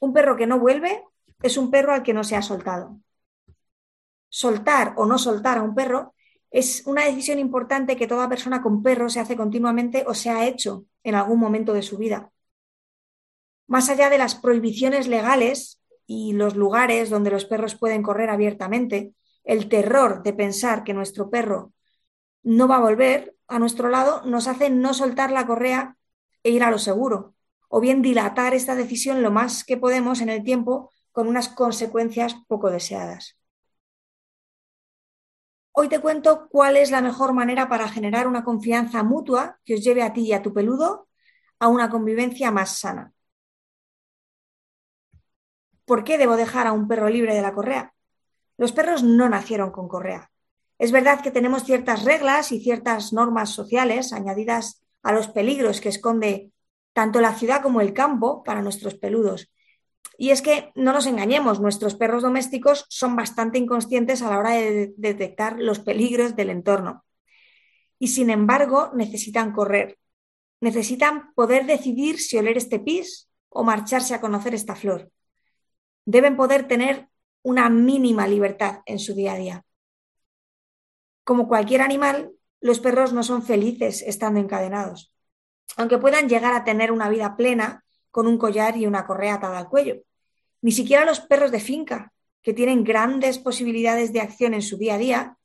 Un perro que no vuelve es un perro al que no se ha soltado. Soltar o no soltar a un perro es una decisión importante que toda persona con perro se hace continuamente o se ha hecho en algún momento de su vida. Más allá de las prohibiciones legales y los lugares donde los perros pueden correr abiertamente, el terror de pensar que nuestro perro no va a volver a nuestro lado nos hace no soltar la correa e ir a lo seguro, o bien dilatar esta decisión lo más que podemos en el tiempo con unas consecuencias poco deseadas. Hoy te cuento cuál es la mejor manera para generar una confianza mutua que os lleve a ti y a tu peludo a una convivencia más sana. ¿Por qué debo dejar a un perro libre de la correa? Los perros no nacieron con correa. Es verdad que tenemos ciertas reglas y ciertas normas sociales añadidas a los peligros que esconde tanto la ciudad como el campo para nuestros peludos. Y es que no nos engañemos, nuestros perros domésticos son bastante inconscientes a la hora de detectar los peligros del entorno. Y sin embargo, necesitan correr. Necesitan poder decidir si oler este pis o marcharse a conocer esta flor. Deben poder tener una mínima libertad en su día a día. Como cualquier animal, los perros no son felices estando encadenados, aunque puedan llegar a tener una vida plena con un collar y una correa atada al cuello. Ni siquiera los perros de finca, que tienen grandes posibilidades de acción en su día a día,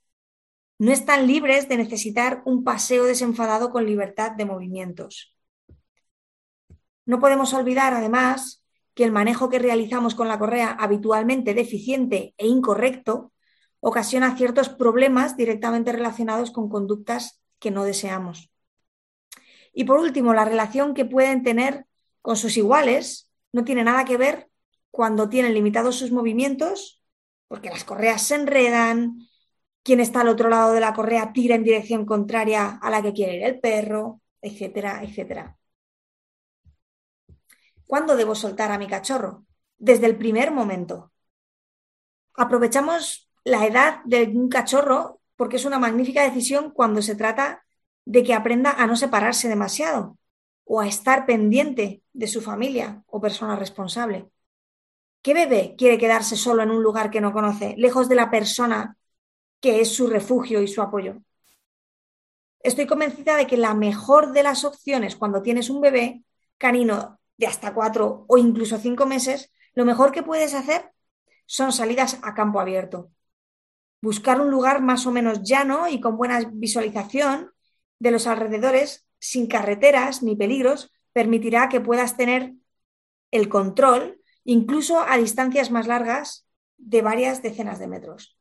no están libres de necesitar un paseo desenfadado con libertad de movimientos. No podemos olvidar, además, que el manejo que realizamos con la correa habitualmente deficiente e incorrecto ocasiona ciertos problemas directamente relacionados con conductas que no deseamos. Y por último, la relación que pueden tener con sus iguales no tiene nada que ver cuando tienen limitados sus movimientos, porque las correas se enredan, quien está al otro lado de la correa tira en dirección contraria a la que quiere ir el perro, etcétera, etcétera. ¿Cuándo debo soltar a mi cachorro? Desde el primer momento. Aprovechamos la edad de un cachorro porque es una magnífica decisión cuando se trata de que aprenda a no separarse demasiado o a estar pendiente de su familia o persona responsable. ¿Qué bebé quiere quedarse solo en un lugar que no conoce, lejos de la persona que es su refugio y su apoyo? Estoy convencida de que la mejor de las opciones cuando tienes un bebé canino de hasta cuatro o incluso cinco meses, lo mejor que puedes hacer son salidas a campo abierto. Buscar un lugar más o menos llano y con buena visualización de los alrededores, sin carreteras ni peligros, permitirá que puedas tener el control, incluso a distancias más largas de varias decenas de metros.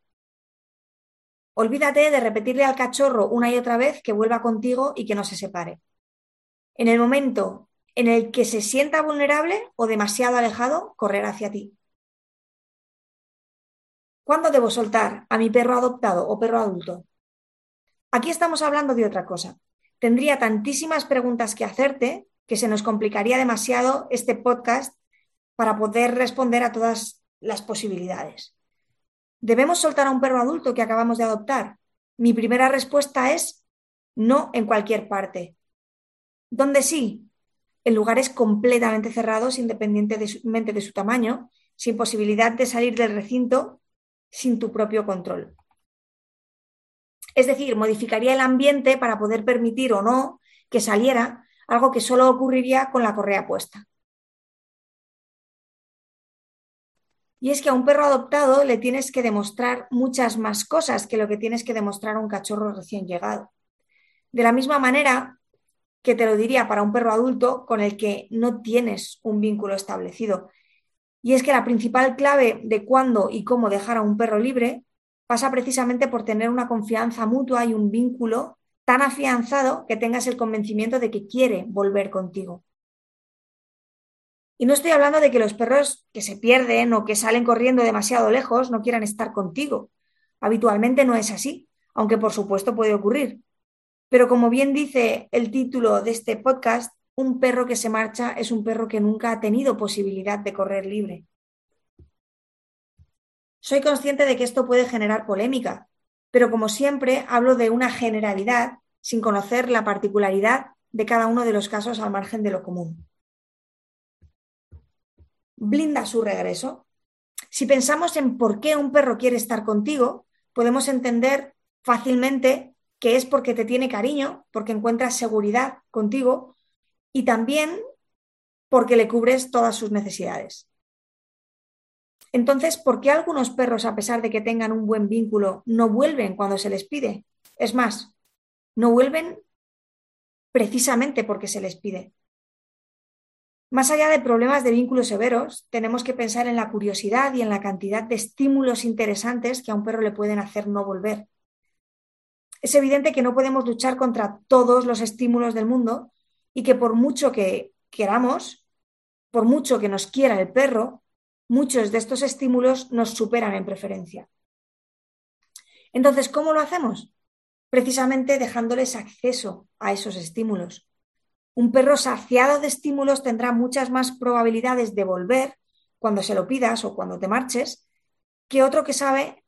Olvídate de repetirle al cachorro una y otra vez que vuelva contigo y que no se separe. En el momento en el que se sienta vulnerable o demasiado alejado, correr hacia ti. ¿Cuándo debo soltar a mi perro adoptado o perro adulto? Aquí estamos hablando de otra cosa. Tendría tantísimas preguntas que hacerte que se nos complicaría demasiado este podcast para poder responder a todas las posibilidades. ¿Debemos soltar a un perro adulto que acabamos de adoptar? Mi primera respuesta es no en cualquier parte. ¿Dónde sí? en lugares completamente cerrados, independientemente de su tamaño, sin posibilidad de salir del recinto sin tu propio control. Es decir, modificaría el ambiente para poder permitir o no que saliera, algo que solo ocurriría con la correa puesta. Y es que a un perro adoptado le tienes que demostrar muchas más cosas que lo que tienes que demostrar a un cachorro recién llegado. De la misma manera, que te lo diría para un perro adulto con el que no tienes un vínculo establecido. Y es que la principal clave de cuándo y cómo dejar a un perro libre pasa precisamente por tener una confianza mutua y un vínculo tan afianzado que tengas el convencimiento de que quiere volver contigo. Y no estoy hablando de que los perros que se pierden o que salen corriendo demasiado lejos no quieran estar contigo. Habitualmente no es así, aunque por supuesto puede ocurrir. Pero como bien dice el título de este podcast, un perro que se marcha es un perro que nunca ha tenido posibilidad de correr libre. Soy consciente de que esto puede generar polémica, pero como siempre hablo de una generalidad sin conocer la particularidad de cada uno de los casos al margen de lo común. blinda su regreso. Si pensamos en por qué un perro quiere estar contigo, podemos entender fácilmente que es porque te tiene cariño, porque encuentra seguridad contigo y también porque le cubres todas sus necesidades. Entonces, ¿por qué algunos perros, a pesar de que tengan un buen vínculo, no vuelven cuando se les pide? Es más, no vuelven precisamente porque se les pide. Más allá de problemas de vínculos severos, tenemos que pensar en la curiosidad y en la cantidad de estímulos interesantes que a un perro le pueden hacer no volver. Es evidente que no podemos luchar contra todos los estímulos del mundo y que por mucho que queramos, por mucho que nos quiera el perro, muchos de estos estímulos nos superan en preferencia. Entonces, ¿cómo lo hacemos? Precisamente dejándoles acceso a esos estímulos. Un perro saciado de estímulos tendrá muchas más probabilidades de volver cuando se lo pidas o cuando te marches que otro que sabe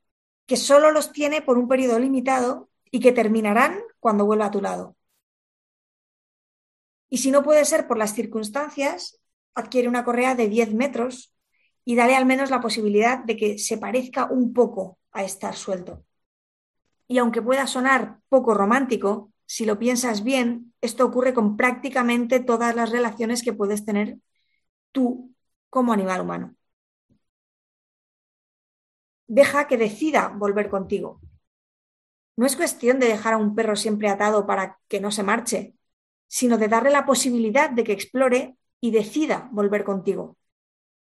que solo los tiene por un periodo limitado y que terminarán cuando vuelva a tu lado. Y si no puede ser por las circunstancias, adquiere una correa de 10 metros y dale al menos la posibilidad de que se parezca un poco a estar suelto. Y aunque pueda sonar poco romántico, si lo piensas bien, esto ocurre con prácticamente todas las relaciones que puedes tener tú como animal humano. Deja que decida volver contigo. No es cuestión de dejar a un perro siempre atado para que no se marche, sino de darle la posibilidad de que explore y decida volver contigo.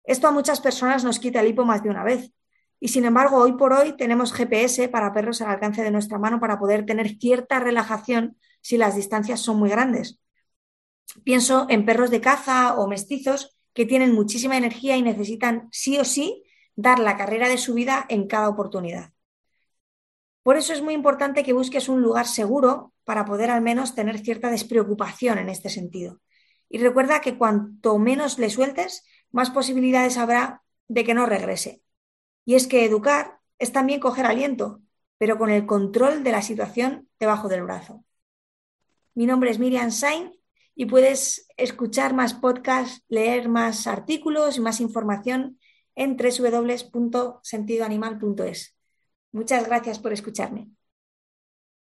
Esto a muchas personas nos quita el hipo más de una vez. Y sin embargo, hoy por hoy tenemos GPS para perros al alcance de nuestra mano para poder tener cierta relajación si las distancias son muy grandes. Pienso en perros de caza o mestizos que tienen muchísima energía y necesitan sí o sí dar la carrera de su vida en cada oportunidad. Por eso es muy importante que busques un lugar seguro para poder al menos tener cierta despreocupación en este sentido. Y recuerda que cuanto menos le sueltes, más posibilidades habrá de que no regrese. Y es que educar es también coger aliento, pero con el control de la situación debajo del brazo. Mi nombre es Miriam Sain y puedes escuchar más podcasts, leer más artículos y más información en www.sentidoanimal.es. Muchas gracias por escucharme.